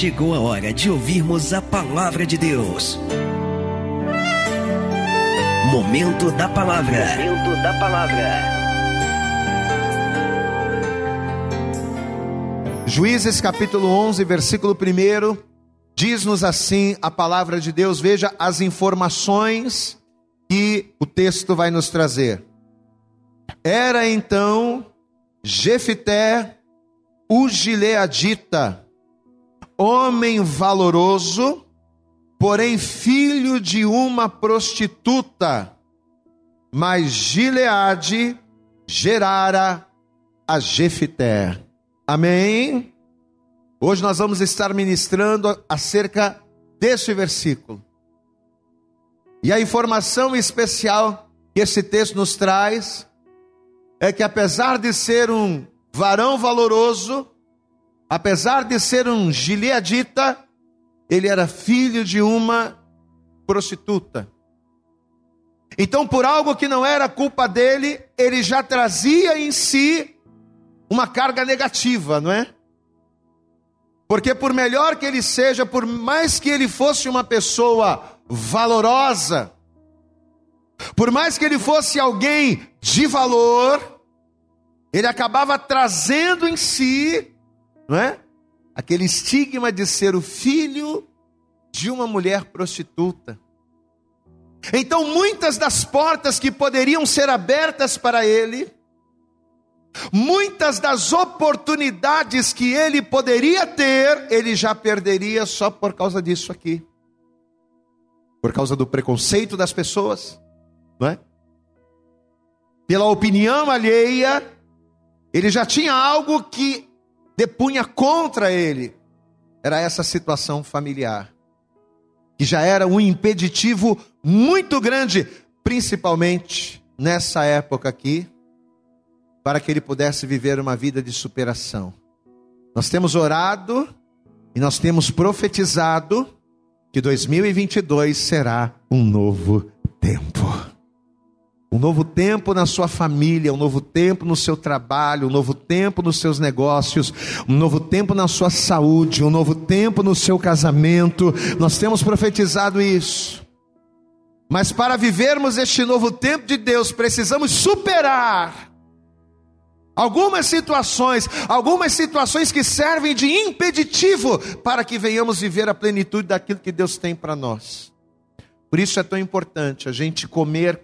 chegou a hora de ouvirmos a palavra de Deus. Momento da palavra. Momento da palavra. Juízes capítulo 11, versículo 1, diz-nos assim a palavra de Deus. Veja as informações que o texto vai nos trazer. Era então Jefité, o gileadita, homem valoroso, porém filho de uma prostituta, mas Gileade gerara a Jefité. Amém? Hoje nós vamos estar ministrando acerca desse versículo. E a informação especial que esse texto nos traz é que apesar de ser um varão valoroso, apesar de ser um gileadita, ele era filho de uma prostituta. Então, por algo que não era culpa dele, ele já trazia em si uma carga negativa, não é? Porque por melhor que ele seja, por mais que ele fosse uma pessoa valorosa, por mais que ele fosse alguém de valor, ele acabava trazendo em si, não é? Aquele estigma de ser o filho de uma mulher prostituta. Então, muitas das portas que poderiam ser abertas para ele, Muitas das oportunidades que ele poderia ter, ele já perderia só por causa disso aqui. Por causa do preconceito das pessoas, não é? Pela opinião alheia, ele já tinha algo que depunha contra ele. Era essa situação familiar, que já era um impeditivo muito grande, principalmente nessa época aqui para que ele pudesse viver uma vida de superação. Nós temos orado e nós temos profetizado que 2022 será um novo tempo. Um novo tempo na sua família, um novo tempo no seu trabalho, um novo tempo nos seus negócios, um novo tempo na sua saúde, um novo tempo no seu casamento. Nós temos profetizado isso. Mas para vivermos este novo tempo de Deus, precisamos superar Algumas situações, algumas situações que servem de impeditivo para que venhamos viver a plenitude daquilo que Deus tem para nós. Por isso é tão importante a gente comer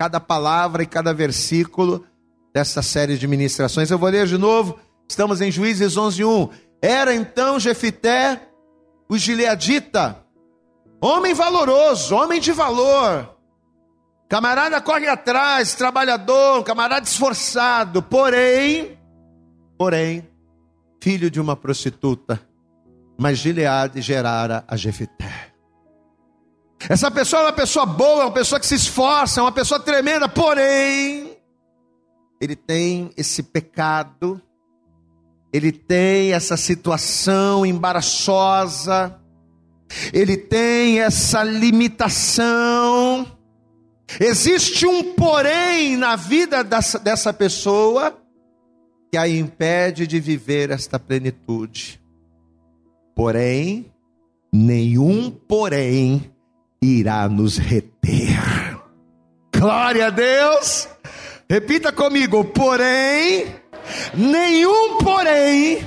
cada palavra e cada versículo dessa série de ministrações. Eu vou ler de novo. Estamos em Juízes 11:1. Era então Jefité o gileadita, homem valoroso, homem de valor, Camarada corre atrás, trabalhador, camarada esforçado, porém, porém, filho de uma prostituta, mas Gileade gerara a Jefité. Essa pessoa é uma pessoa boa, é uma pessoa que se esforça, é uma pessoa tremenda, porém, ele tem esse pecado, ele tem essa situação embaraçosa, ele tem essa limitação, Existe um porém na vida dessa, dessa pessoa que a impede de viver esta plenitude. Porém, nenhum porém irá nos reter. Glória a Deus. Repita comigo, porém, nenhum porém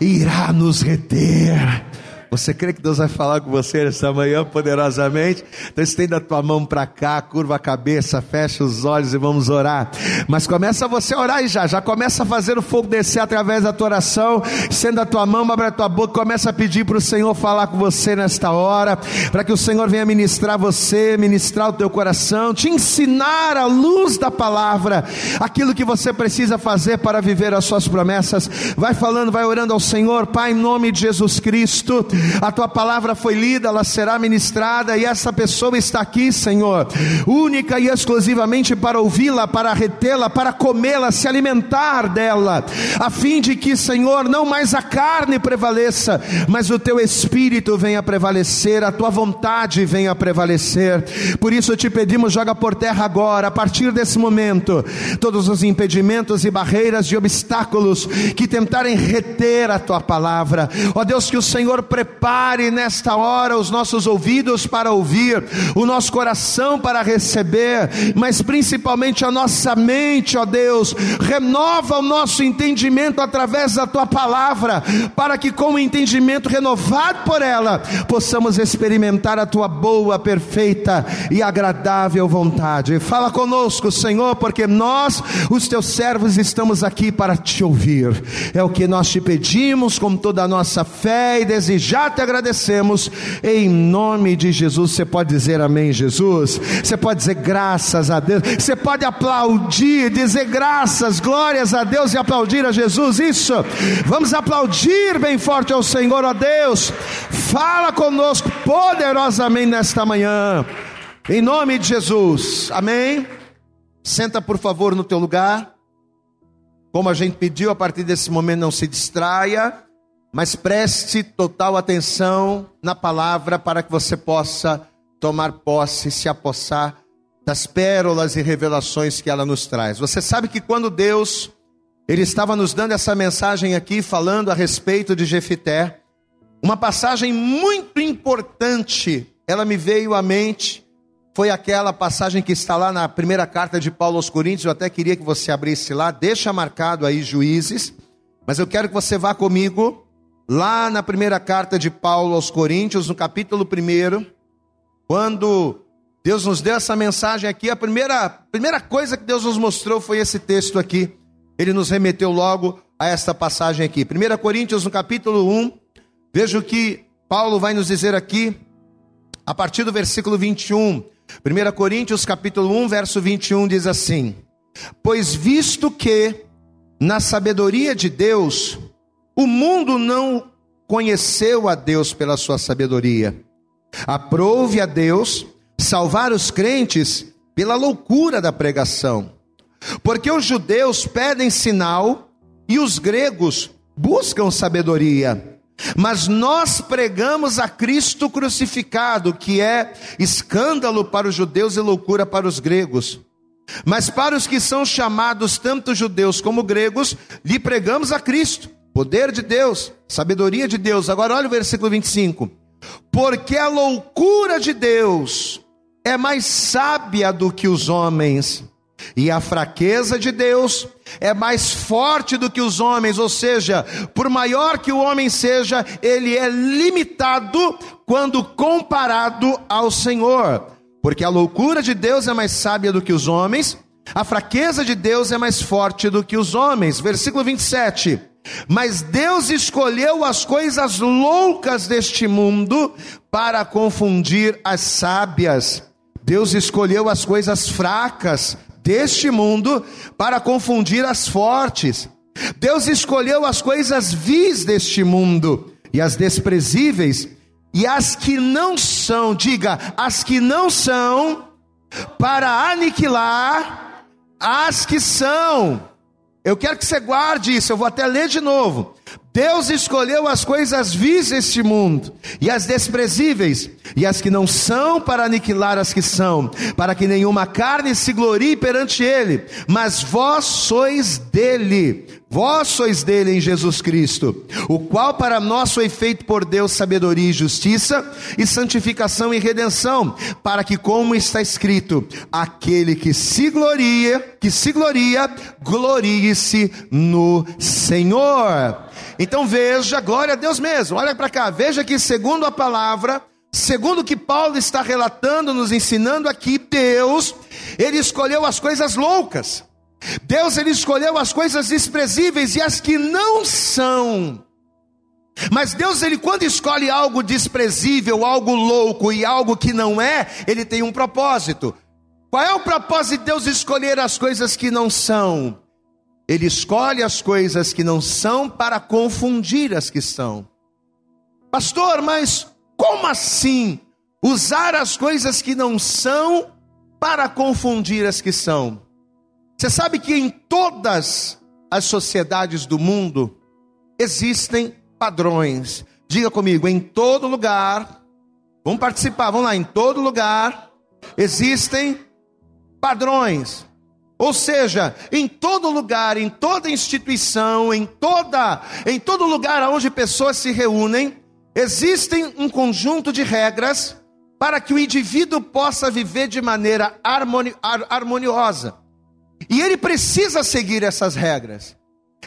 irá nos reter. Você crê que Deus vai falar com você essa manhã poderosamente? Então estenda a tua mão para cá, curva a cabeça, fecha os olhos e vamos orar. Mas começa você a orar e já, já começa a fazer o fogo descer através da tua oração. Estenda a tua mão, abre a tua boca, começa a pedir para o Senhor falar com você nesta hora, para que o Senhor venha ministrar você, ministrar o teu coração, te ensinar à luz da palavra aquilo que você precisa fazer para viver as suas promessas. Vai falando, vai orando ao Senhor, Pai, em nome de Jesus Cristo a tua palavra foi lida, ela será ministrada, e essa pessoa está aqui, Senhor, única e exclusivamente para ouvi-la, para retê-la, para comê-la, se alimentar dela, a fim de que, Senhor, não mais a carne prevaleça, mas o teu espírito venha prevalecer, a tua vontade venha prevalecer. Por isso te pedimos, joga por terra agora, a partir desse momento, todos os impedimentos e barreiras e obstáculos que tentarem reter a tua palavra. Ó Deus, que o Senhor prepare prepare nesta hora os nossos ouvidos para ouvir, o nosso coração para receber, mas principalmente a nossa mente, ó Deus, renova o nosso entendimento através da tua palavra, para que com o entendimento renovado por ela, possamos experimentar a tua boa, perfeita e agradável vontade. Fala conosco, Senhor, porque nós, os teus servos, estamos aqui para te ouvir. É o que nós te pedimos com toda a nossa fé e desejar te agradecemos em nome de Jesus. Você pode dizer amém, Jesus? Você pode dizer graças a Deus. Você pode aplaudir, dizer graças, glórias a Deus e aplaudir a Jesus. Isso. Vamos aplaudir bem forte ao Senhor, ó Deus. Fala conosco poderosamente nesta manhã. Em nome de Jesus. Amém. Senta por favor no teu lugar. Como a gente pediu, a partir desse momento não se distraia, mas preste total atenção na palavra para que você possa tomar posse, se apossar das pérolas e revelações que ela nos traz. Você sabe que quando Deus ele estava nos dando essa mensagem aqui falando a respeito de Jefité, uma passagem muito importante, ela me veio à mente foi aquela passagem que está lá na primeira carta de Paulo aos Coríntios. Eu até queria que você abrisse lá, deixa marcado aí Juízes, mas eu quero que você vá comigo lá na primeira carta de Paulo aos Coríntios, no capítulo 1, quando Deus nos deu essa mensagem aqui, a primeira, primeira coisa que Deus nos mostrou foi esse texto aqui. Ele nos remeteu logo a esta passagem aqui. 1 Coríntios, no capítulo 1, veja o que Paulo vai nos dizer aqui, a partir do versículo 21. 1 Coríntios capítulo 1, verso 21 diz assim: Pois visto que na sabedoria de Deus o mundo não conheceu a Deus pela sua sabedoria, aprove a Deus salvar os crentes pela loucura da pregação. Porque os judeus pedem sinal e os gregos buscam sabedoria. Mas nós pregamos a Cristo crucificado, que é escândalo para os judeus e loucura para os gregos. Mas para os que são chamados tanto judeus como gregos, lhe pregamos a Cristo, poder de Deus, sabedoria de Deus. Agora olha o versículo 25. Porque a loucura de Deus é mais sábia do que os homens e a fraqueza de Deus é mais forte do que os homens, ou seja, por maior que o homem seja, ele é limitado quando comparado ao Senhor. Porque a loucura de Deus é mais sábia do que os homens, a fraqueza de Deus é mais forte do que os homens. Versículo 27. Mas Deus escolheu as coisas loucas deste mundo para confundir as sábias. Deus escolheu as coisas fracas deste mundo para confundir as fortes. Deus escolheu as coisas vis deste mundo e as desprezíveis e as que não são, diga, as que não são, para aniquilar as que são. Eu quero que você guarde isso, eu vou até ler de novo. Deus escolheu as coisas vis deste mundo, e as desprezíveis, e as que não são, para aniquilar as que são, para que nenhuma carne se glorie perante Ele, mas vós sois dele, vós sois dele em Jesus Cristo, o qual para nós foi feito por Deus sabedoria e justiça, e santificação e redenção, para que, como está escrito, aquele que se gloria, que se gloria, glorie-se no Senhor. Então veja, glória a Deus mesmo, olha para cá, veja que segundo a palavra, segundo o que Paulo está relatando, nos ensinando aqui, Deus, ele escolheu as coisas loucas. Deus ele escolheu as coisas desprezíveis e as que não são. Mas Deus ele quando escolhe algo desprezível, algo louco e algo que não é, ele tem um propósito. Qual é o propósito de Deus escolher as coisas que não são? Ele escolhe as coisas que não são para confundir as que são. Pastor, mas como assim usar as coisas que não são para confundir as que são? Você sabe que em todas as sociedades do mundo existem padrões. Diga comigo, em todo lugar, vamos participar, vamos lá, em todo lugar existem padrões. Ou seja, em todo lugar, em toda instituição, em toda, em todo lugar onde pessoas se reúnem, existem um conjunto de regras para que o indivíduo possa viver de maneira harmoniosa. E ele precisa seguir essas regras.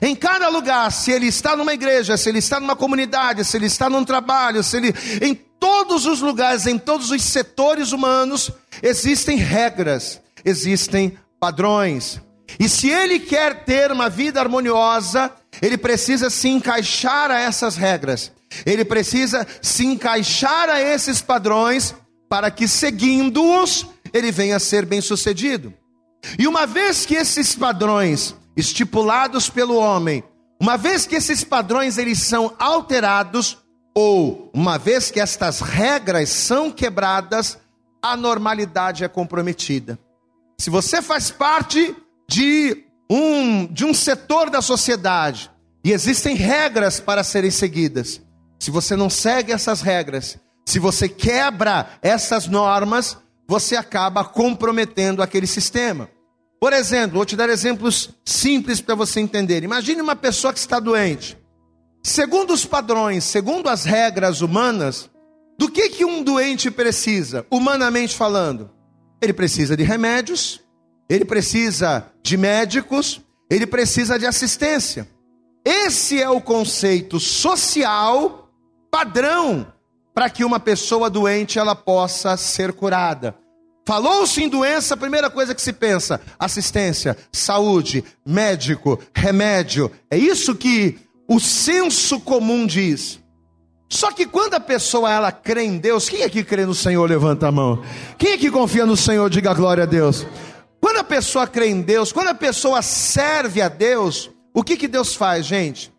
Em cada lugar, se ele está numa igreja, se ele está numa comunidade, se ele está num trabalho, se ele em todos os lugares, em todos os setores humanos, existem regras, existem padrões. E se ele quer ter uma vida harmoniosa, ele precisa se encaixar a essas regras. Ele precisa se encaixar a esses padrões para que seguindo-os, ele venha a ser bem-sucedido. E uma vez que esses padrões estipulados pelo homem, uma vez que esses padrões eles são alterados ou uma vez que estas regras são quebradas, a normalidade é comprometida. Se você faz parte de um de um setor da sociedade e existem regras para serem seguidas, se você não segue essas regras, se você quebra essas normas, você acaba comprometendo aquele sistema. Por exemplo, vou te dar exemplos simples para você entender. Imagine uma pessoa que está doente. Segundo os padrões, segundo as regras humanas, do que, que um doente precisa, humanamente falando? Ele precisa de remédios, ele precisa de médicos, ele precisa de assistência. Esse é o conceito social padrão para que uma pessoa doente ela possa ser curada. Falou-se em doença, a primeira coisa que se pensa: assistência, saúde, médico, remédio. É isso que o senso comum diz. Só que quando a pessoa ela crê em Deus, quem é que crê no Senhor? Levanta a mão. Quem é que confia no Senhor? Diga glória a Deus. Quando a pessoa crê em Deus, quando a pessoa serve a Deus, o que que Deus faz, gente?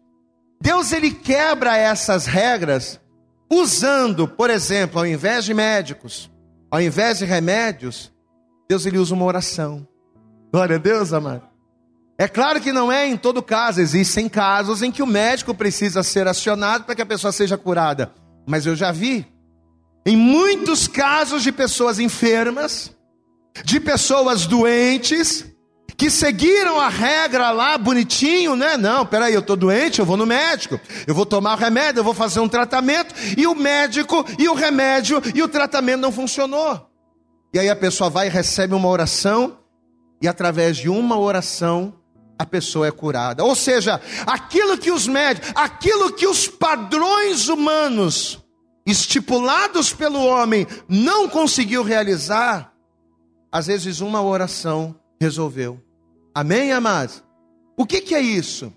Deus ele quebra essas regras usando, por exemplo, ao invés de médicos, ao invés de remédios, Deus ele usa uma oração. Glória a Deus, amado. É claro que não é em todo caso, existem casos em que o médico precisa ser acionado para que a pessoa seja curada. Mas eu já vi em muitos casos de pessoas enfermas, de pessoas doentes, que seguiram a regra lá bonitinho, né? Não, peraí, eu estou doente, eu vou no médico, eu vou tomar remédio, eu vou fazer um tratamento, e o médico, e o remédio, e o tratamento não funcionou. E aí a pessoa vai e recebe uma oração, e através de uma oração, a pessoa é curada. Ou seja, aquilo que os médicos, aquilo que os padrões humanos estipulados pelo homem não conseguiu realizar, às vezes uma oração resolveu. Amém, amados? O que, que é isso?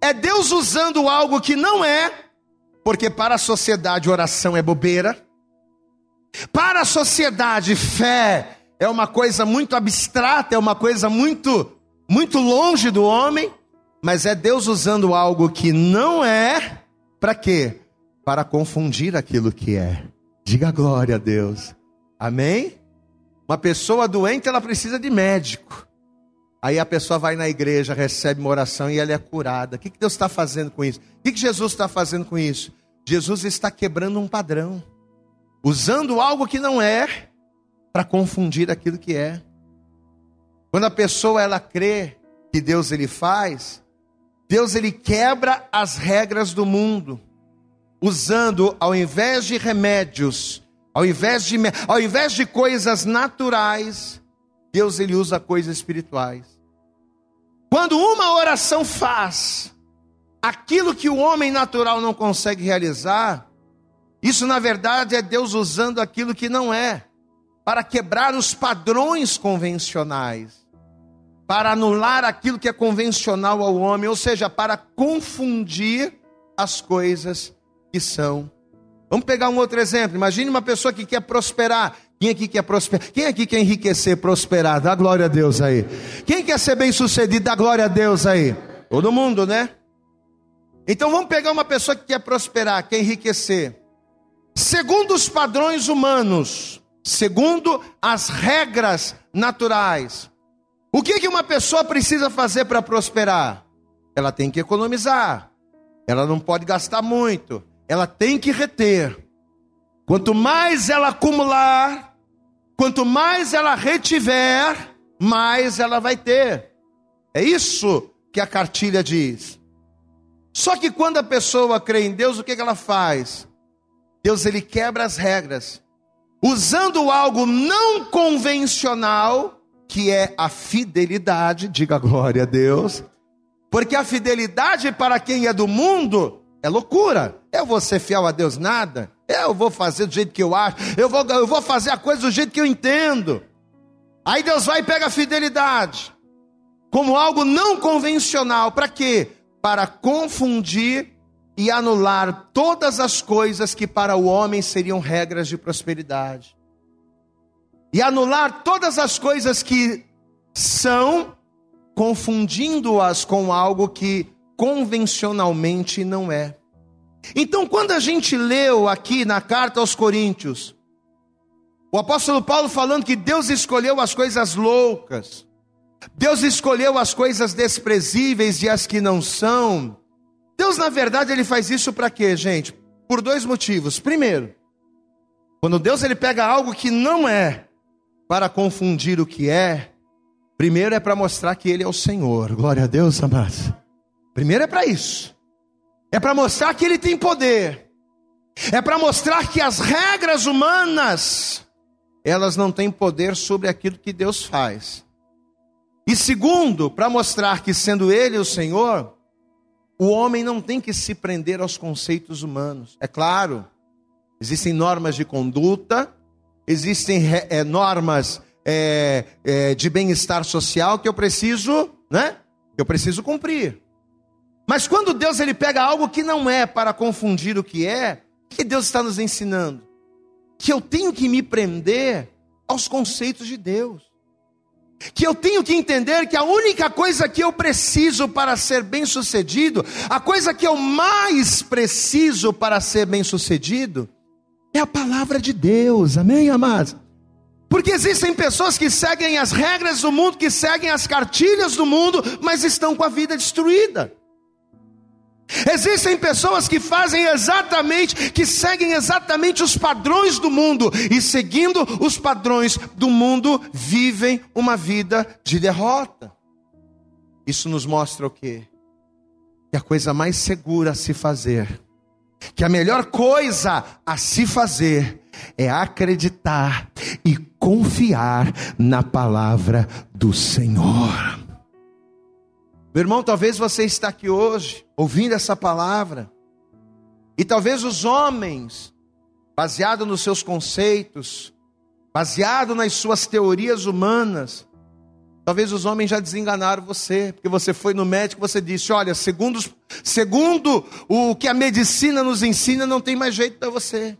É Deus usando algo que não é, porque para a sociedade oração é bobeira, para a sociedade fé é uma coisa muito abstrata, é uma coisa muito, muito longe do homem, mas é Deus usando algo que não é, para quê? Para confundir aquilo que é. Diga glória a Deus. Amém? Uma pessoa doente, ela precisa de médico. Aí a pessoa vai na igreja, recebe uma oração e ela é curada. O que Deus está fazendo com isso? O que Jesus está fazendo com isso? Jesus está quebrando um padrão, usando algo que não é, para confundir aquilo que é. Quando a pessoa ela crê que Deus ele faz, Deus ele quebra as regras do mundo, usando ao invés de remédios, ao invés de, ao invés de coisas naturais, Deus ele usa coisas espirituais. Quando uma oração faz aquilo que o homem natural não consegue realizar, isso na verdade é Deus usando aquilo que não é, para quebrar os padrões convencionais, para anular aquilo que é convencional ao homem, ou seja, para confundir as coisas que são. Vamos pegar um outro exemplo. Imagine uma pessoa que quer prosperar quem aqui quer prosperar? Quem aqui quer enriquecer, prosperar? Dá glória a Deus aí. Quem quer ser bem sucedido? Dá glória a Deus aí. Todo mundo, né? Então vamos pegar uma pessoa que quer prosperar, quer enriquecer. Segundo os padrões humanos, segundo as regras naturais, o que, que uma pessoa precisa fazer para prosperar? Ela tem que economizar, ela não pode gastar muito, ela tem que reter. Quanto mais ela acumular, Quanto mais ela retiver, mais ela vai ter. É isso que a cartilha diz. Só que quando a pessoa crê em Deus, o que, ela faz? Deus ele quebra as regras, usando algo não convencional, que é a fidelidade, diga glória a Deus, porque a fidelidade para quem é do mundo é loucura. Eu vou ser fiel a Deus nada. Eu vou fazer do jeito que eu acho. Eu vou, eu vou fazer a coisa do jeito que eu entendo. Aí Deus vai e pega a fidelidade como algo não convencional. Para quê? Para confundir e anular todas as coisas que para o homem seriam regras de prosperidade. E anular todas as coisas que são, confundindo-as com algo que convencionalmente não é. Então, quando a gente leu aqui na carta aos Coríntios, o apóstolo Paulo falando que Deus escolheu as coisas loucas, Deus escolheu as coisas desprezíveis e as que não são. Deus, na verdade, ele faz isso para quê, gente? Por dois motivos. Primeiro, quando Deus ele pega algo que não é para confundir o que é, primeiro é para mostrar que ele é o Senhor. Glória a Deus, amados. Primeiro é para isso. É para mostrar que ele tem poder. É para mostrar que as regras humanas elas não têm poder sobre aquilo que Deus faz. E segundo, para mostrar que sendo Ele o Senhor, o homem não tem que se prender aos conceitos humanos. É claro, existem normas de conduta, existem é, normas é, é, de bem-estar social que eu preciso, né? Eu preciso cumprir. Mas quando Deus ele pega algo que não é para confundir o que é, o que Deus está nos ensinando? Que eu tenho que me prender aos conceitos de Deus que eu tenho que entender que a única coisa que eu preciso para ser bem-sucedido, a coisa que eu mais preciso para ser bem-sucedido, é a palavra de Deus, amém, amados? Porque existem pessoas que seguem as regras do mundo, que seguem as cartilhas do mundo, mas estão com a vida destruída. Existem pessoas que fazem exatamente, que seguem exatamente os padrões do mundo e seguindo os padrões do mundo vivem uma vida de derrota. Isso nos mostra o quê? Que a coisa mais segura a se fazer, que a melhor coisa a se fazer é acreditar e confiar na palavra do Senhor. Meu irmão, talvez você está aqui hoje ouvindo essa palavra, e talvez os homens, baseado nos seus conceitos, baseado nas suas teorias humanas, talvez os homens já desenganaram você, porque você foi no médico, você disse: "Olha, segundo, segundo o que a medicina nos ensina, não tem mais jeito para você".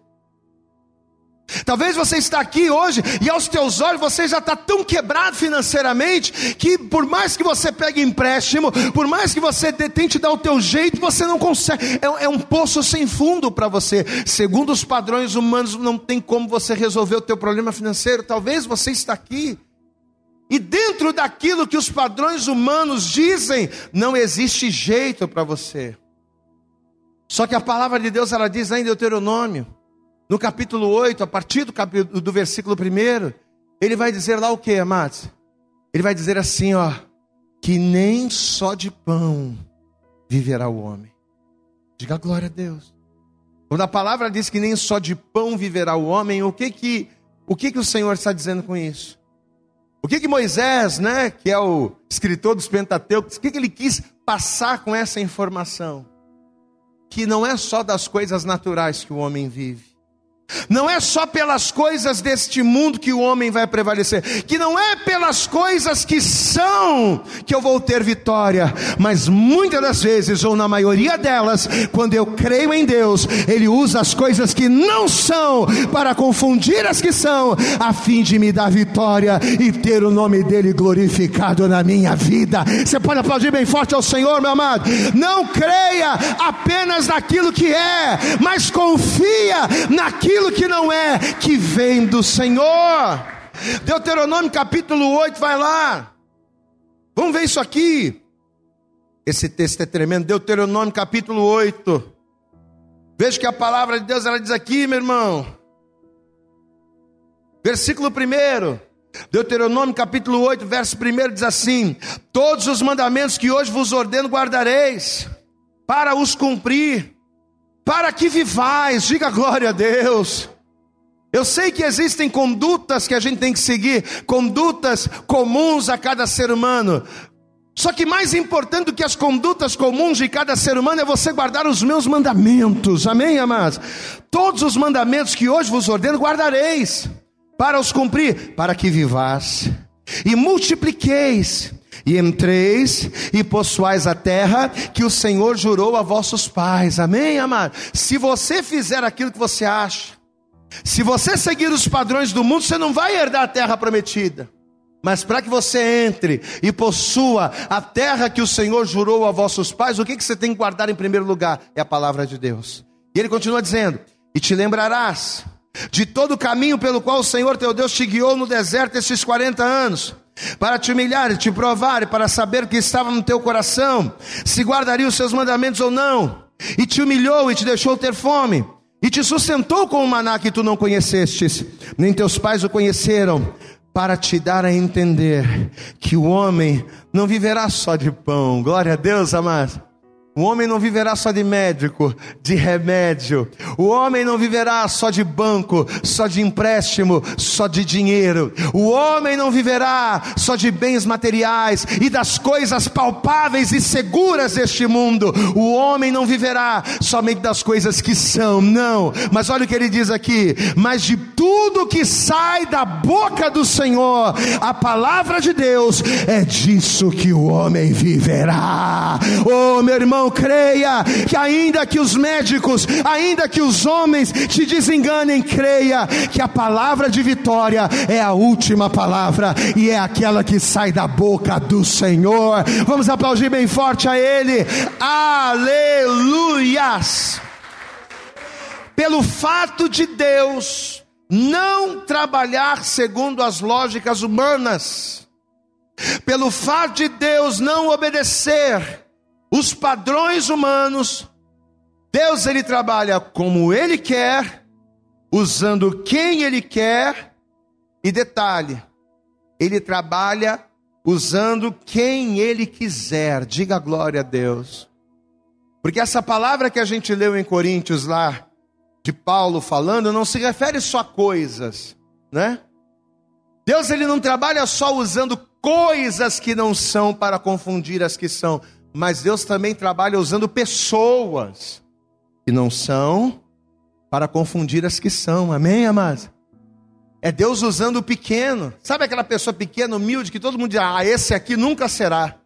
Talvez você está aqui hoje e aos teus olhos você já está tão quebrado financeiramente que por mais que você pegue empréstimo, por mais que você tente dar o teu jeito, você não consegue. É, é um poço sem fundo para você. Segundo os padrões humanos, não tem como você resolver o teu problema financeiro. Talvez você está aqui e dentro daquilo que os padrões humanos dizem, não existe jeito para você. Só que a palavra de Deus ela diz lá em Deuteronômio no capítulo 8, a partir do, capítulo, do versículo 1, ele vai dizer lá o que, amados? Ele vai dizer assim, ó, que nem só de pão viverá o homem. Diga glória a Deus. Quando a palavra diz que nem só de pão viverá o homem, o que que o que que o Senhor está dizendo com isso? O que que Moisés, né, que é o escritor dos Pentateucos, o que que ele quis passar com essa informação? Que não é só das coisas naturais que o homem vive. Não é só pelas coisas deste mundo que o homem vai prevalecer, que não é pelas coisas que são que eu vou ter vitória, mas muitas das vezes, ou na maioria delas, quando eu creio em Deus, Ele usa as coisas que não são para confundir as que são, a fim de me dar vitória e ter o nome dEle glorificado na minha vida. Você pode aplaudir bem forte ao Senhor, meu amado. Não creia apenas naquilo que é, mas confia naquilo aquilo que não é, que vem do Senhor. Deuteronômio capítulo 8, vai lá. Vamos ver isso aqui. Esse texto é tremendo. Deuteronômio capítulo 8. Veja que a palavra de Deus ela diz aqui, meu irmão. Versículo 1. Deuteronômio capítulo 8, verso 1 diz assim: Todos os mandamentos que hoje vos ordeno guardareis, para os cumprir para que vivais, diga glória a Deus. Eu sei que existem condutas que a gente tem que seguir, condutas comuns a cada ser humano. Só que mais importante do que as condutas comuns de cada ser humano é você guardar os meus mandamentos. Amém, amados? Todos os mandamentos que hoje vos ordeno guardareis para os cumprir, para que vivais e multipliqueis e entreis e possuais a terra que o Senhor jurou a vossos pais. Amém, amado? Se você fizer aquilo que você acha, se você seguir os padrões do mundo, você não vai herdar a terra prometida. Mas para que você entre e possua a terra que o Senhor jurou a vossos pais, o que, que você tem que guardar em primeiro lugar? É a palavra de Deus. E ele continua dizendo: E te lembrarás de todo o caminho pelo qual o Senhor teu Deus te guiou no deserto esses 40 anos, para te humilhar e te provar, para saber o que estava no teu coração, se guardaria os seus mandamentos ou não, e te humilhou e te deixou ter fome e te sustentou com o maná que tu não conhecestes, nem teus pais o conheceram, para te dar a entender que o homem não viverá só de pão. Glória a Deus, amados. O homem não viverá só de médico, de remédio. O homem não viverá só de banco, só de empréstimo, só de dinheiro. O homem não viverá só de bens materiais e das coisas palpáveis e seguras deste mundo. O homem não viverá somente das coisas que são, não. Mas olha o que ele diz aqui: mas de tudo que sai da boca do Senhor, a palavra de Deus, é disso que o homem viverá. Oh, meu irmão, creia que ainda que os médicos, ainda que os homens te desenganem, creia que a palavra de vitória é a última palavra e é aquela que sai da boca do Senhor. Vamos aplaudir bem forte a Ele. Aleluias! Pelo fato de Deus não trabalhar segundo as lógicas humanas, pelo fato de Deus não obedecer os padrões humanos, Deus ele trabalha como ele quer, usando quem ele quer, e detalhe, ele trabalha usando quem ele quiser. Diga glória a Deus. Porque essa palavra que a gente leu em Coríntios lá, de Paulo falando, não se refere só a coisas, né? Deus ele não trabalha só usando coisas que não são para confundir as que são mas Deus também trabalha usando pessoas que não são para confundir as que são. Amém, amados? É Deus usando o pequeno. Sabe aquela pessoa pequena, humilde, que todo mundo diz: ah, esse aqui nunca será.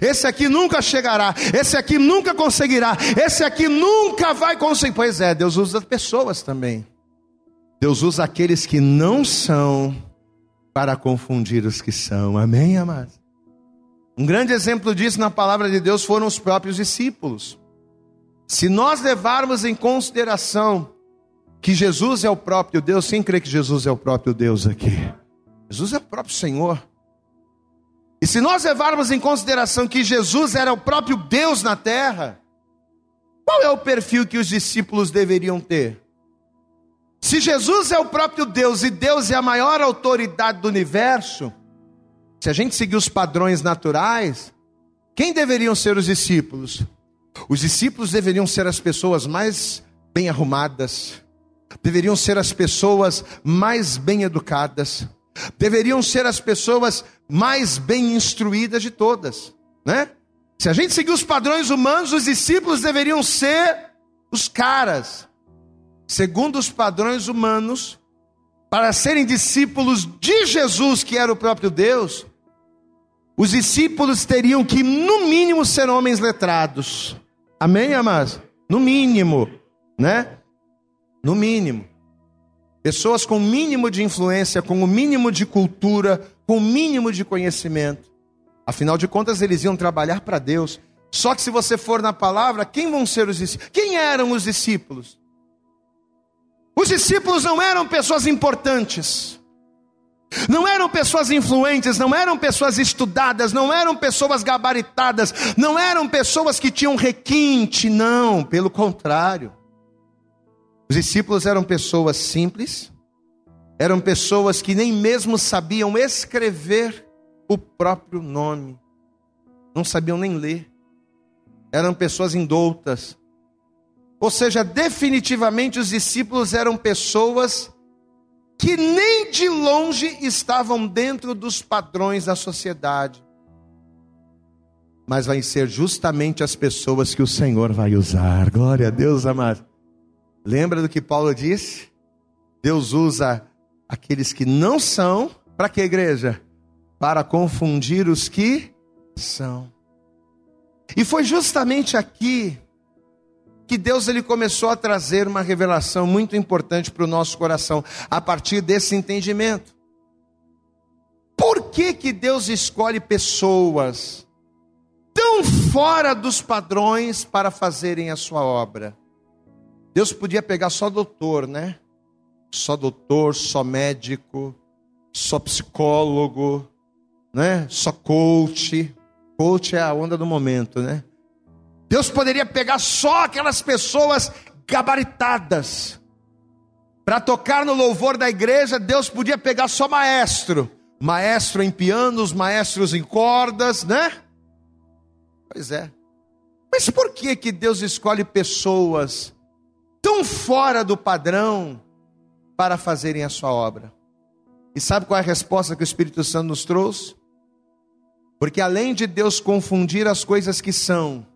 Esse aqui nunca chegará, esse aqui nunca conseguirá, esse aqui nunca vai conseguir. Pois é, Deus usa pessoas também. Deus usa aqueles que não são para confundir os que são. Amém, amados? Um grande exemplo disso na palavra de Deus foram os próprios discípulos. Se nós levarmos em consideração que Jesus é o próprio Deus, quem crê que Jesus é o próprio Deus aqui? Jesus é o próprio Senhor. E se nós levarmos em consideração que Jesus era o próprio Deus na terra, qual é o perfil que os discípulos deveriam ter? Se Jesus é o próprio Deus e Deus é a maior autoridade do universo, se a gente seguir os padrões naturais, quem deveriam ser os discípulos? Os discípulos deveriam ser as pessoas mais bem arrumadas, deveriam ser as pessoas mais bem educadas, deveriam ser as pessoas mais bem instruídas de todas, né? Se a gente seguir os padrões humanos, os discípulos deveriam ser os caras, segundo os padrões humanos, para serem discípulos de Jesus, que era o próprio Deus, os discípulos teriam que, no mínimo, ser homens letrados. Amém, amados? No mínimo, né? No mínimo. Pessoas com o mínimo de influência, com o mínimo de cultura, com o mínimo de conhecimento. Afinal de contas, eles iam trabalhar para Deus. Só que se você for na palavra, quem vão ser os discípulos? Quem eram os discípulos? Os discípulos não eram pessoas importantes. Não eram pessoas influentes, não eram pessoas estudadas, não eram pessoas gabaritadas, não eram pessoas que tinham requinte, não, pelo contrário. Os discípulos eram pessoas simples, eram pessoas que nem mesmo sabiam escrever o próprio nome, não sabiam nem ler, eram pessoas indoutas, Ou seja, definitivamente os discípulos eram pessoas que nem de longe estavam dentro dos padrões da sociedade. Mas vai ser justamente as pessoas que o Senhor vai usar. Glória a Deus, amado. Lembra do que Paulo disse? Deus usa aqueles que não são, para que igreja? Para confundir os que são. E foi justamente aqui que Deus ele começou a trazer uma revelação muito importante para o nosso coração a partir desse entendimento. Por que que Deus escolhe pessoas tão fora dos padrões para fazerem a sua obra? Deus podia pegar só doutor, né? Só doutor, só médico, só psicólogo, né? Só coach. Coach é a onda do momento, né? Deus poderia pegar só aquelas pessoas gabaritadas. Para tocar no louvor da igreja, Deus podia pegar só maestro. Maestro em pianos, maestros em cordas, né? Pois é. Mas por que que Deus escolhe pessoas tão fora do padrão para fazerem a sua obra? E sabe qual é a resposta que o Espírito Santo nos trouxe? Porque além de Deus confundir as coisas que são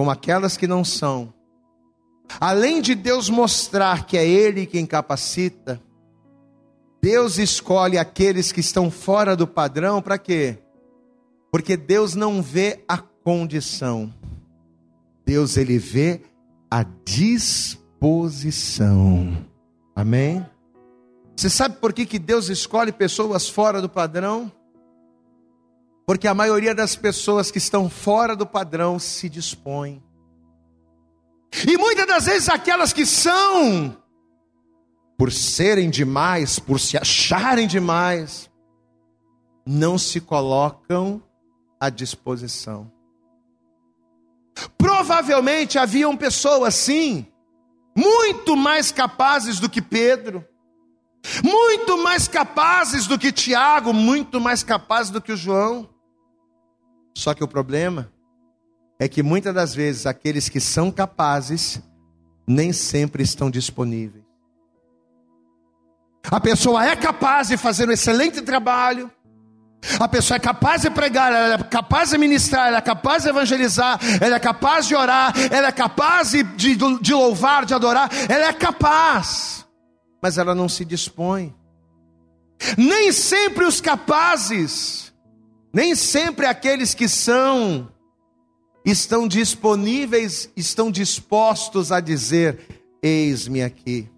como aquelas que não são. Além de Deus mostrar que é Ele quem capacita, Deus escolhe aqueles que estão fora do padrão para quê? Porque Deus não vê a condição. Deus ele vê a disposição. Amém? Você sabe por que, que Deus escolhe pessoas fora do padrão? Porque a maioria das pessoas que estão fora do padrão se dispõem. E muitas das vezes aquelas que são, por serem demais, por se acharem demais, não se colocam à disposição. Provavelmente haviam pessoas, sim, muito mais capazes do que Pedro, muito mais capazes do que Tiago, muito mais capazes do que o João. Só que o problema é que muitas das vezes aqueles que são capazes nem sempre estão disponíveis. A pessoa é capaz de fazer um excelente trabalho, a pessoa é capaz de pregar, ela é capaz de ministrar, ela é capaz de evangelizar, ela é capaz de orar, ela é capaz de, de, de louvar, de adorar, ela é capaz, mas ela não se dispõe. Nem sempre os capazes nem sempre aqueles que são estão disponíveis, estão dispostos a dizer: Eis-me aqui.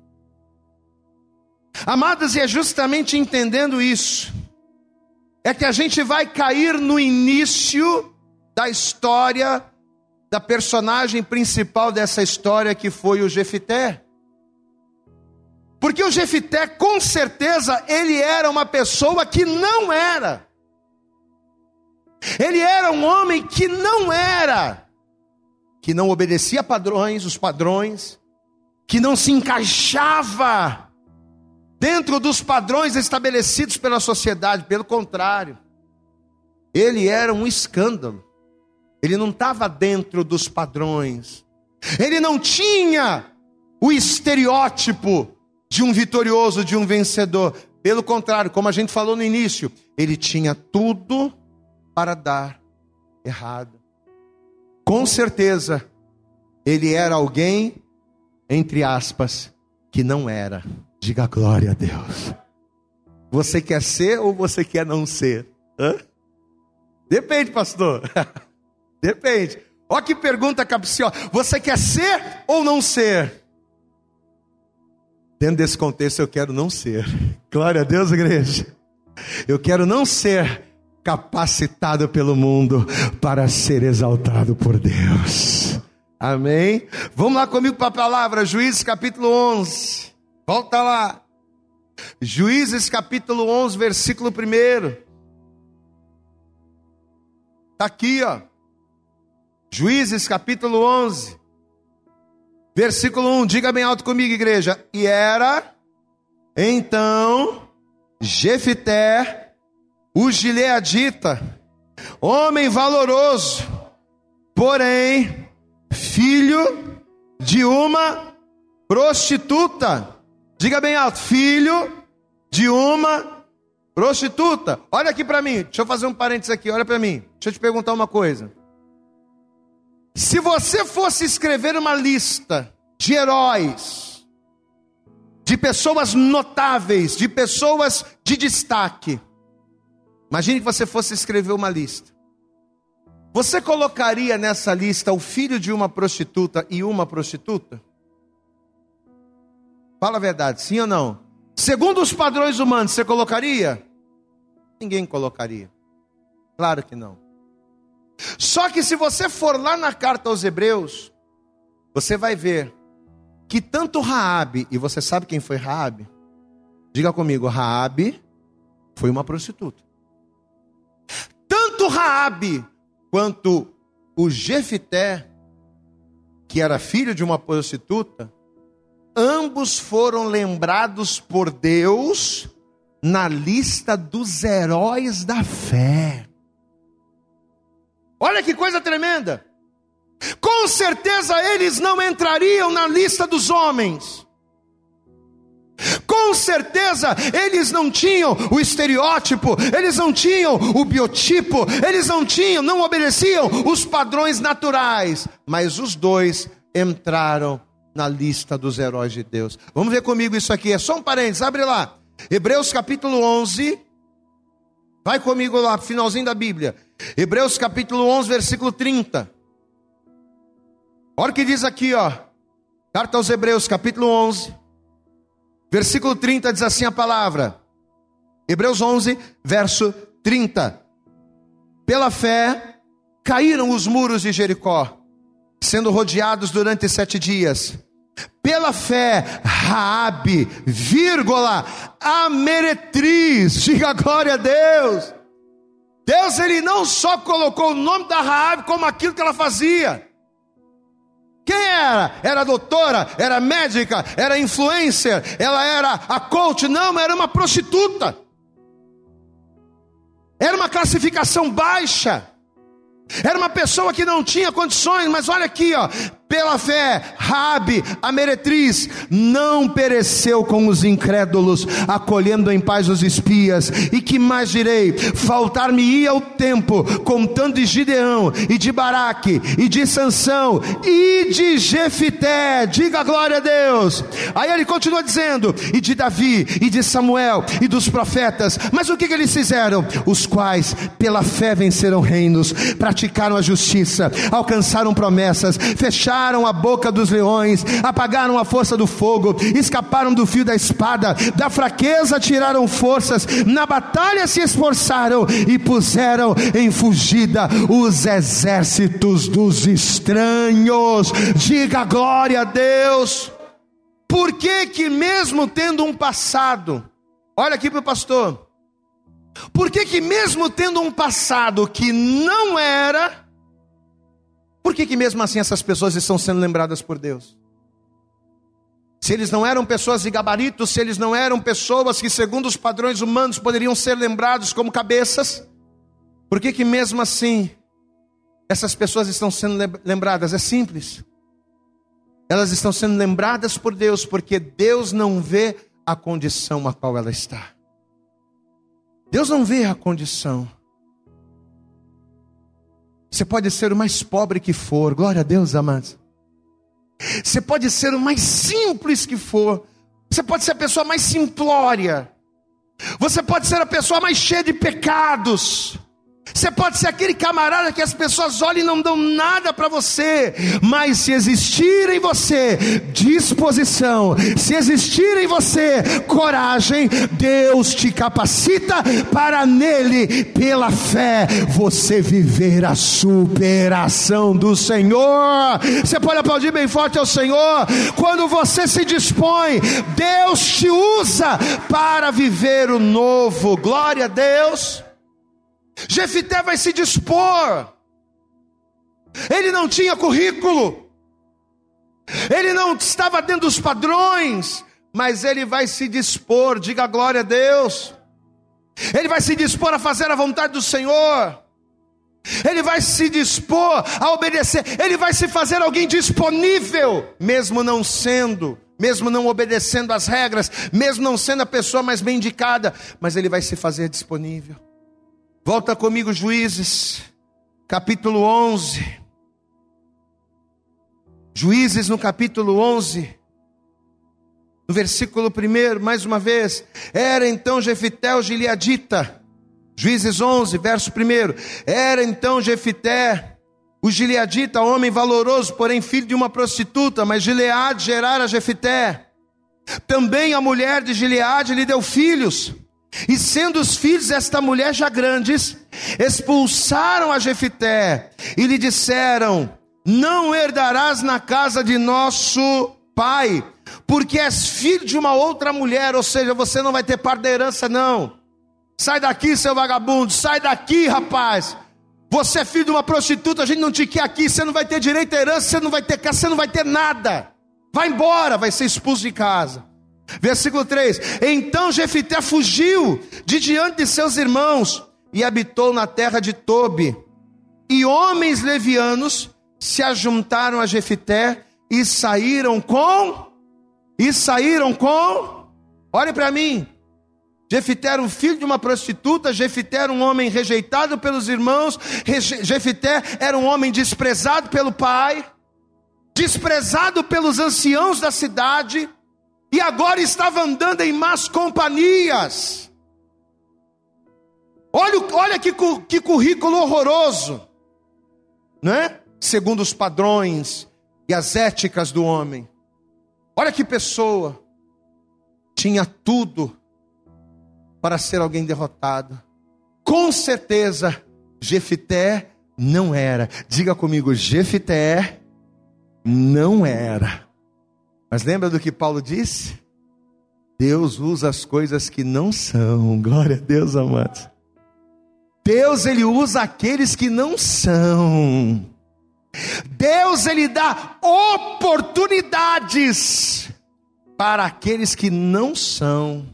Amadas, e é justamente entendendo isso, é que a gente vai cair no início da história da personagem principal dessa história que foi o Jefité. Porque o Jefité, com certeza, ele era uma pessoa que não era ele era um homem que não era, que não obedecia padrões, os padrões, que não se encaixava dentro dos padrões estabelecidos pela sociedade, pelo contrário, ele era um escândalo. Ele não estava dentro dos padrões. Ele não tinha o estereótipo de um vitorioso, de um vencedor. Pelo contrário, como a gente falou no início, ele tinha tudo para dar errado. Com certeza, ele era alguém, entre aspas, que não era. Diga glória a Deus. Você quer ser ou você quer não ser? Hã? Depende, pastor. Depende. Olha que pergunta capciosa. Você quer ser ou não ser? Dentro desse contexto, eu quero não ser. Glória a Deus, igreja. Eu quero não ser capacitado pelo mundo para ser exaltado por Deus. Amém? Vamos lá comigo para a palavra, Juízes capítulo 11. Volta lá. Juízes capítulo 11, versículo 1. Está aqui, ó. Juízes capítulo 11, versículo 1. Diga bem alto comigo, igreja. E era então Jefité o gileadita, homem valoroso, porém filho de uma prostituta. Diga bem alto, filho de uma prostituta. Olha aqui para mim, deixa eu fazer um parênteses aqui, olha para mim. Deixa eu te perguntar uma coisa. Se você fosse escrever uma lista de heróis, de pessoas notáveis, de pessoas de destaque, imagine que você fosse escrever uma lista. Você colocaria nessa lista o filho de uma prostituta e uma prostituta? Fala a verdade, sim ou não? Segundo os padrões humanos, você colocaria? Ninguém colocaria. Claro que não. Só que se você for lá na carta aos Hebreus, você vai ver que tanto Raabe, e você sabe quem foi Raabe? Diga comigo, Raabe foi uma prostituta. Tanto Raabe quanto o Jefité, que era filho de uma prostituta, ambos foram lembrados por Deus na lista dos heróis da fé. Olha que coisa tremenda. Com certeza eles não entrariam na lista dos homens. Com certeza eles não tinham o estereótipo, eles não tinham o biotipo, eles não tinham, não obedeciam os padrões naturais, mas os dois entraram na lista dos heróis de Deus. Vamos ver comigo isso aqui, é só um parênteses, abre lá. Hebreus capítulo 11. Vai comigo lá, finalzinho da Bíblia. Hebreus capítulo 11, versículo 30. Olha o que diz aqui, ó. Carta aos Hebreus, capítulo 11, versículo 30 diz assim a palavra. Hebreus 11, verso 30. Pela fé caíram os muros de Jericó, sendo rodeados durante sete dias. Pela fé, Raabe, vírgula, a meretriz, diga glória a Deus. Deus ele não só colocou o nome da Raabe como aquilo que ela fazia. Quem era? Era doutora, era médica, era influencer, ela era a coach, não, era uma prostituta. Era uma classificação baixa. Era uma pessoa que não tinha condições, mas olha aqui, ó, pela fé, Rabi, a meretriz, não pereceu com os incrédulos, acolhendo em paz os espias. E que mais direi? Faltar-me-ia o tempo, contando de Gideão, e de Baraque, e de Sansão, e de Jefité. Diga glória a Deus. Aí ele continua dizendo, e de Davi, e de Samuel, e dos profetas. Mas o que, que eles fizeram? Os quais, pela fé, venceram reinos, praticaram a justiça, alcançaram promessas, fecharam fecharam a boca dos leões, apagaram a força do fogo, escaparam do fio da espada, da fraqueza tiraram forças, na batalha se esforçaram e puseram em fugida os exércitos dos estranhos. Diga glória a Deus. Por que que mesmo tendo um passado, olha aqui para o pastor, por que que mesmo tendo um passado que não era por que, que mesmo assim essas pessoas estão sendo lembradas por Deus? Se eles não eram pessoas de gabarito, se eles não eram pessoas que, segundo os padrões humanos, poderiam ser lembrados como cabeças, por que, que mesmo assim essas pessoas estão sendo lembradas? É simples. Elas estão sendo lembradas por Deus, porque Deus não vê a condição a qual ela está. Deus não vê a condição. Você pode ser o mais pobre que for, glória a Deus, amados. Você pode ser o mais simples que for. Você pode ser a pessoa mais simplória. Você pode ser a pessoa mais cheia de pecados. Você pode ser aquele camarada que as pessoas olham e não dão nada para você, mas se existir em você disposição, se existir em você coragem, Deus te capacita para nele, pela fé, você viver a superação do Senhor. Você pode aplaudir bem forte ao Senhor. Quando você se dispõe, Deus te usa para viver o novo. Glória a Deus. Jefité vai se dispor. Ele não tinha currículo. Ele não estava dentro dos padrões, mas ele vai se dispor, diga glória a Deus. Ele vai se dispor a fazer a vontade do Senhor. Ele vai se dispor a obedecer, ele vai se fazer alguém disponível, mesmo não sendo, mesmo não obedecendo às regras, mesmo não sendo a pessoa mais bem indicada, mas ele vai se fazer disponível. Volta comigo, Juízes, capítulo 11. Juízes no capítulo 11, no versículo 1, mais uma vez, era então Jefité o Gileadita, Juízes 11, verso 1, era então Jefité o Gileadita, homem valoroso, porém filho de uma prostituta, mas Gileade gerara Jefité. Também a mulher de Gileade lhe deu filhos, e sendo os filhos desta mulher já grandes, expulsaram a Jefité e lhe disseram: Não herdarás na casa de nosso pai, porque és filho de uma outra mulher, ou seja, você não vai ter parte da herança, não. Sai daqui, seu vagabundo, sai daqui, rapaz. Você é filho de uma prostituta, a gente não te quer aqui, você não vai ter direito à herança, você não vai ter casa, você não vai ter nada. Vai embora, vai ser expulso de casa. Versículo 3: Então Jefité fugiu de diante de seus irmãos e habitou na terra de Tobi. E homens levianos se ajuntaram a Jefité e saíram com e saíram com Olhe para mim. Jefité era um filho de uma prostituta, Jefité era um homem rejeitado pelos irmãos, Jefité era um homem desprezado pelo pai, desprezado pelos anciãos da cidade e agora estava andando em más companhias. Olha, olha que, que currículo horroroso, né? Segundo os padrões e as éticas do homem. Olha que pessoa tinha tudo para ser alguém derrotado. Com certeza, Jefité não era. Diga comigo, Jefité não era. Mas lembra do que Paulo disse? Deus usa as coisas que não são. Glória a Deus, amados. Deus ele usa aqueles que não são. Deus ele dá oportunidades para aqueles que não são,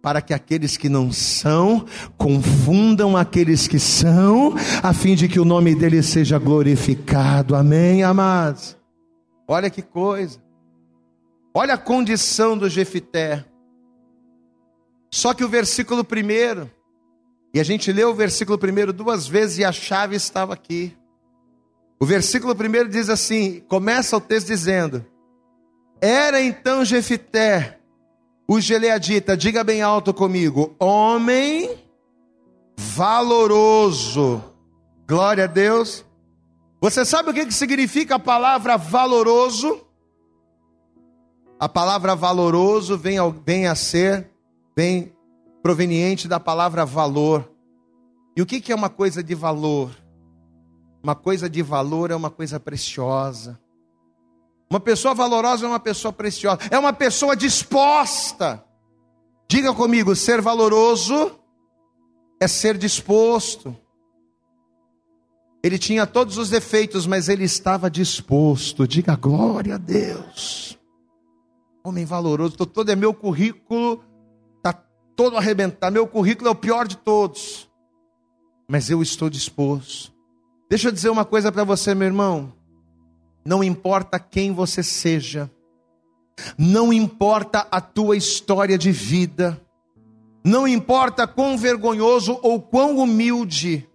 para que aqueles que não são confundam aqueles que são, a fim de que o nome dele seja glorificado. Amém, amados. Olha que coisa. Olha a condição do Jefité. Só que o versículo primeiro, e a gente leu o versículo primeiro duas vezes e a chave estava aqui. O versículo primeiro diz assim: começa o texto dizendo: Era então Jefité, o Geleadita, diga bem alto comigo, homem valoroso. Glória a Deus. Você sabe o que, que significa a palavra valoroso? A palavra valoroso vem, vem a ser, vem proveniente da palavra valor. E o que, que é uma coisa de valor? Uma coisa de valor é uma coisa preciosa. Uma pessoa valorosa é uma pessoa preciosa, é uma pessoa disposta. Diga comigo, ser valoroso é ser disposto. Ele tinha todos os defeitos, mas ele estava disposto. Diga glória a Deus. Homem valoroso, todo é meu currículo, está todo arrebentado. Meu currículo é o pior de todos. Mas eu estou disposto. Deixa eu dizer uma coisa para você, meu irmão. Não importa quem você seja, não importa a tua história de vida, não importa quão vergonhoso ou quão humilde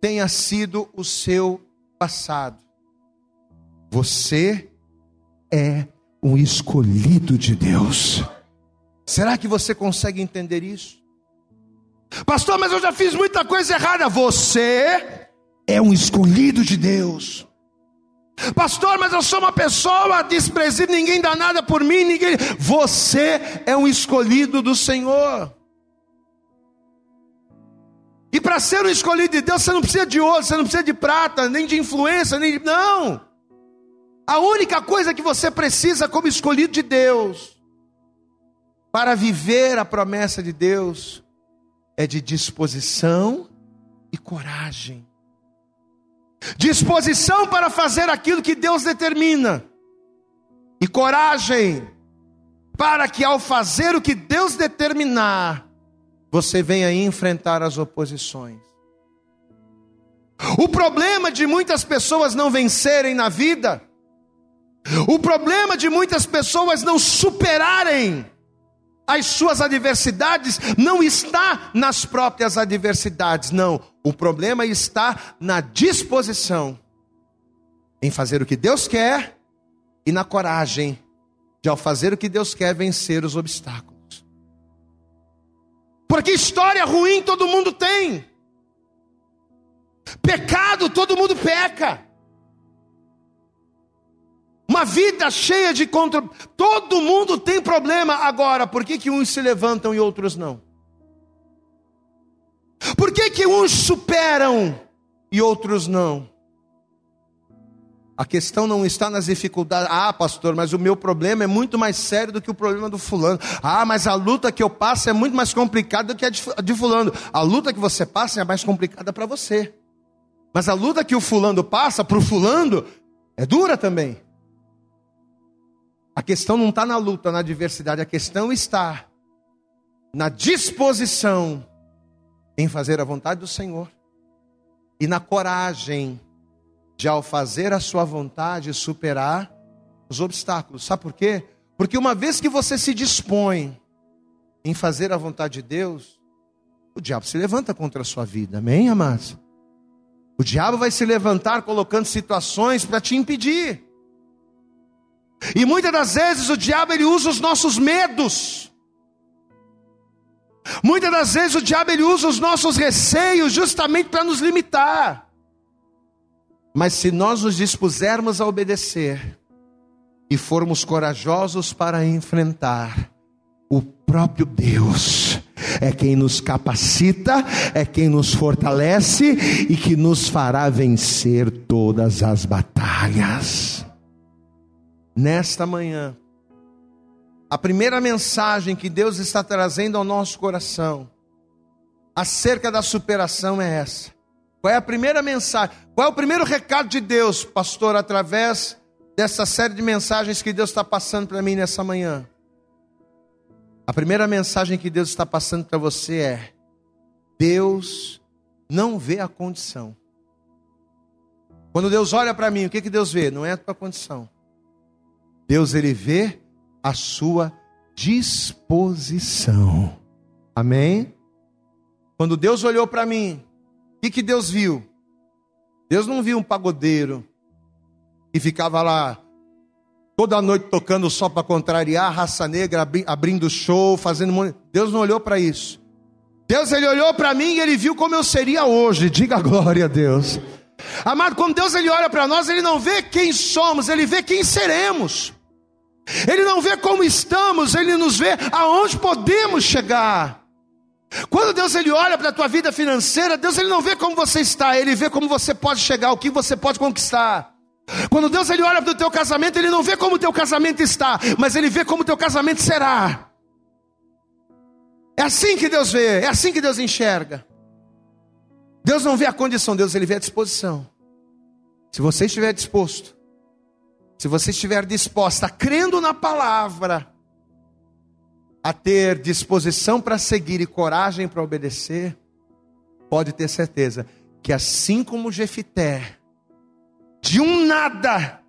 tenha sido o seu passado, você é um escolhido de Deus. Será que você consegue entender isso? Pastor, mas eu já fiz muita coisa errada. Você é um escolhido de Deus. Pastor, mas eu sou uma pessoa desprezível, ninguém dá nada por mim, ninguém. Você é um escolhido do Senhor. E para ser um escolhido de Deus, você não precisa de ouro, você não precisa de prata, nem de influência, nem de... não. A única coisa que você precisa como escolhido de Deus para viver a promessa de Deus é de disposição e coragem. Disposição para fazer aquilo que Deus determina, e coragem para que ao fazer o que Deus determinar, você venha enfrentar as oposições. O problema de muitas pessoas não vencerem na vida, o problema de muitas pessoas não superarem as suas adversidades, não está nas próprias adversidades, não. O problema está na disposição em fazer o que Deus quer e na coragem de, ao fazer o que Deus quer, vencer os obstáculos. Porque história ruim todo mundo tem. Pecado, todo mundo peca. Uma vida cheia de contra. Todo mundo tem problema. Agora, por que, que uns se levantam e outros não? Por que, que uns superam e outros não? A questão não está nas dificuldades. Ah, pastor, mas o meu problema é muito mais sério do que o problema do fulano. Ah, mas a luta que eu passo é muito mais complicada do que a de fulano. A luta que você passa é mais complicada para você. Mas a luta que o fulano passa para o fulano é dura também. A questão não está na luta, na adversidade, a questão está na disposição em fazer a vontade do Senhor e na coragem de, ao fazer a sua vontade, superar os obstáculos. Sabe por quê? Porque uma vez que você se dispõe em fazer a vontade de Deus, o diabo se levanta contra a sua vida, amém, amados? O diabo vai se levantar colocando situações para te impedir. E muitas das vezes o diabo ele usa os nossos medos. Muitas das vezes o diabo ele usa os nossos receios justamente para nos limitar. Mas se nós nos dispusermos a obedecer e formos corajosos para enfrentar, o próprio Deus é quem nos capacita, é quem nos fortalece e que nos fará vencer todas as batalhas. Nesta manhã, a primeira mensagem que Deus está trazendo ao nosso coração acerca da superação é essa. Qual é a primeira mensagem? Qual é o primeiro recado de Deus, pastor, através dessa série de mensagens que Deus está passando para mim nessa manhã? A primeira mensagem que Deus está passando para você é: Deus não vê a condição. Quando Deus olha para mim, o que, que Deus vê? Não é a tua condição. Deus ele vê a sua disposição. Amém? Quando Deus olhou para mim, o que, que Deus viu? Deus não viu um pagodeiro que ficava lá toda noite tocando só para contrariar a raça negra, abrindo show, fazendo. Deus não olhou para isso. Deus ele olhou para mim e ele viu como eu seria hoje. Diga glória a Deus. Amado, quando Deus ele olha para nós, ele não vê quem somos, ele vê quem seremos. Ele não vê como estamos, ele nos vê aonde podemos chegar. Quando Deus ele olha para a tua vida financeira, Deus ele não vê como você está, ele vê como você pode chegar, o que você pode conquistar. Quando Deus ele olha para o teu casamento, ele não vê como o teu casamento está, mas ele vê como o teu casamento será. É assim que Deus vê, é assim que Deus enxerga. Deus não vê a condição, Deus ele vê a disposição. Se você estiver disposto, se você estiver disposta, crendo na palavra, a ter disposição para seguir e coragem para obedecer, pode ter certeza que assim como Jefité, de um nada,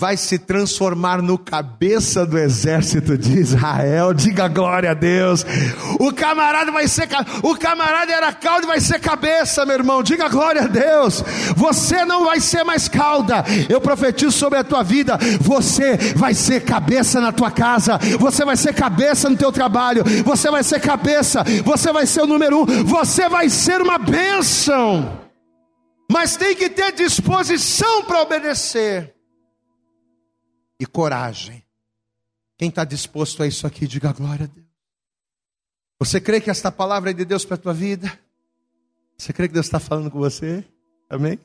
vai se transformar no cabeça do exército de Israel. Diga glória a Deus. O camarada vai ser o camarada era cauda e vai ser cabeça, meu irmão. Diga glória a Deus. Você não vai ser mais cauda. Eu profetizo sobre a tua vida. Você vai ser cabeça na tua casa. Você vai ser cabeça no teu trabalho. Você vai ser cabeça. Você vai ser o número um. Você vai ser uma bênção. Mas tem que ter disposição para obedecer e coragem. Quem está disposto a isso aqui, diga glória a Deus. Você crê que esta palavra é de Deus para a tua vida? Você crê que Deus está falando com você? Amém?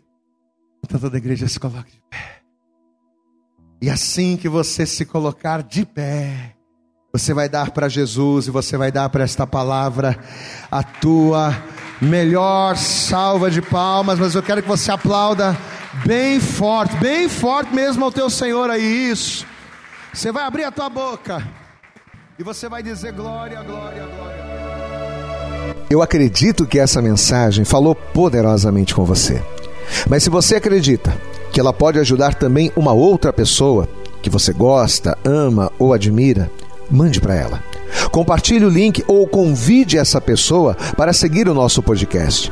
Então toda a igreja se coloque de pé. E assim que você se colocar de pé, você vai dar para Jesus e você vai dar para esta palavra a tua melhor salva de palmas, mas eu quero que você aplauda bem forte, bem forte mesmo ao teu Senhor aí, isso. Você vai abrir a tua boca e você vai dizer glória, glória, glória. Eu acredito que essa mensagem falou poderosamente com você. Mas se você acredita que ela pode ajudar também uma outra pessoa que você gosta, ama ou admira, mande para ela. Compartilhe o link ou convide essa pessoa para seguir o nosso podcast.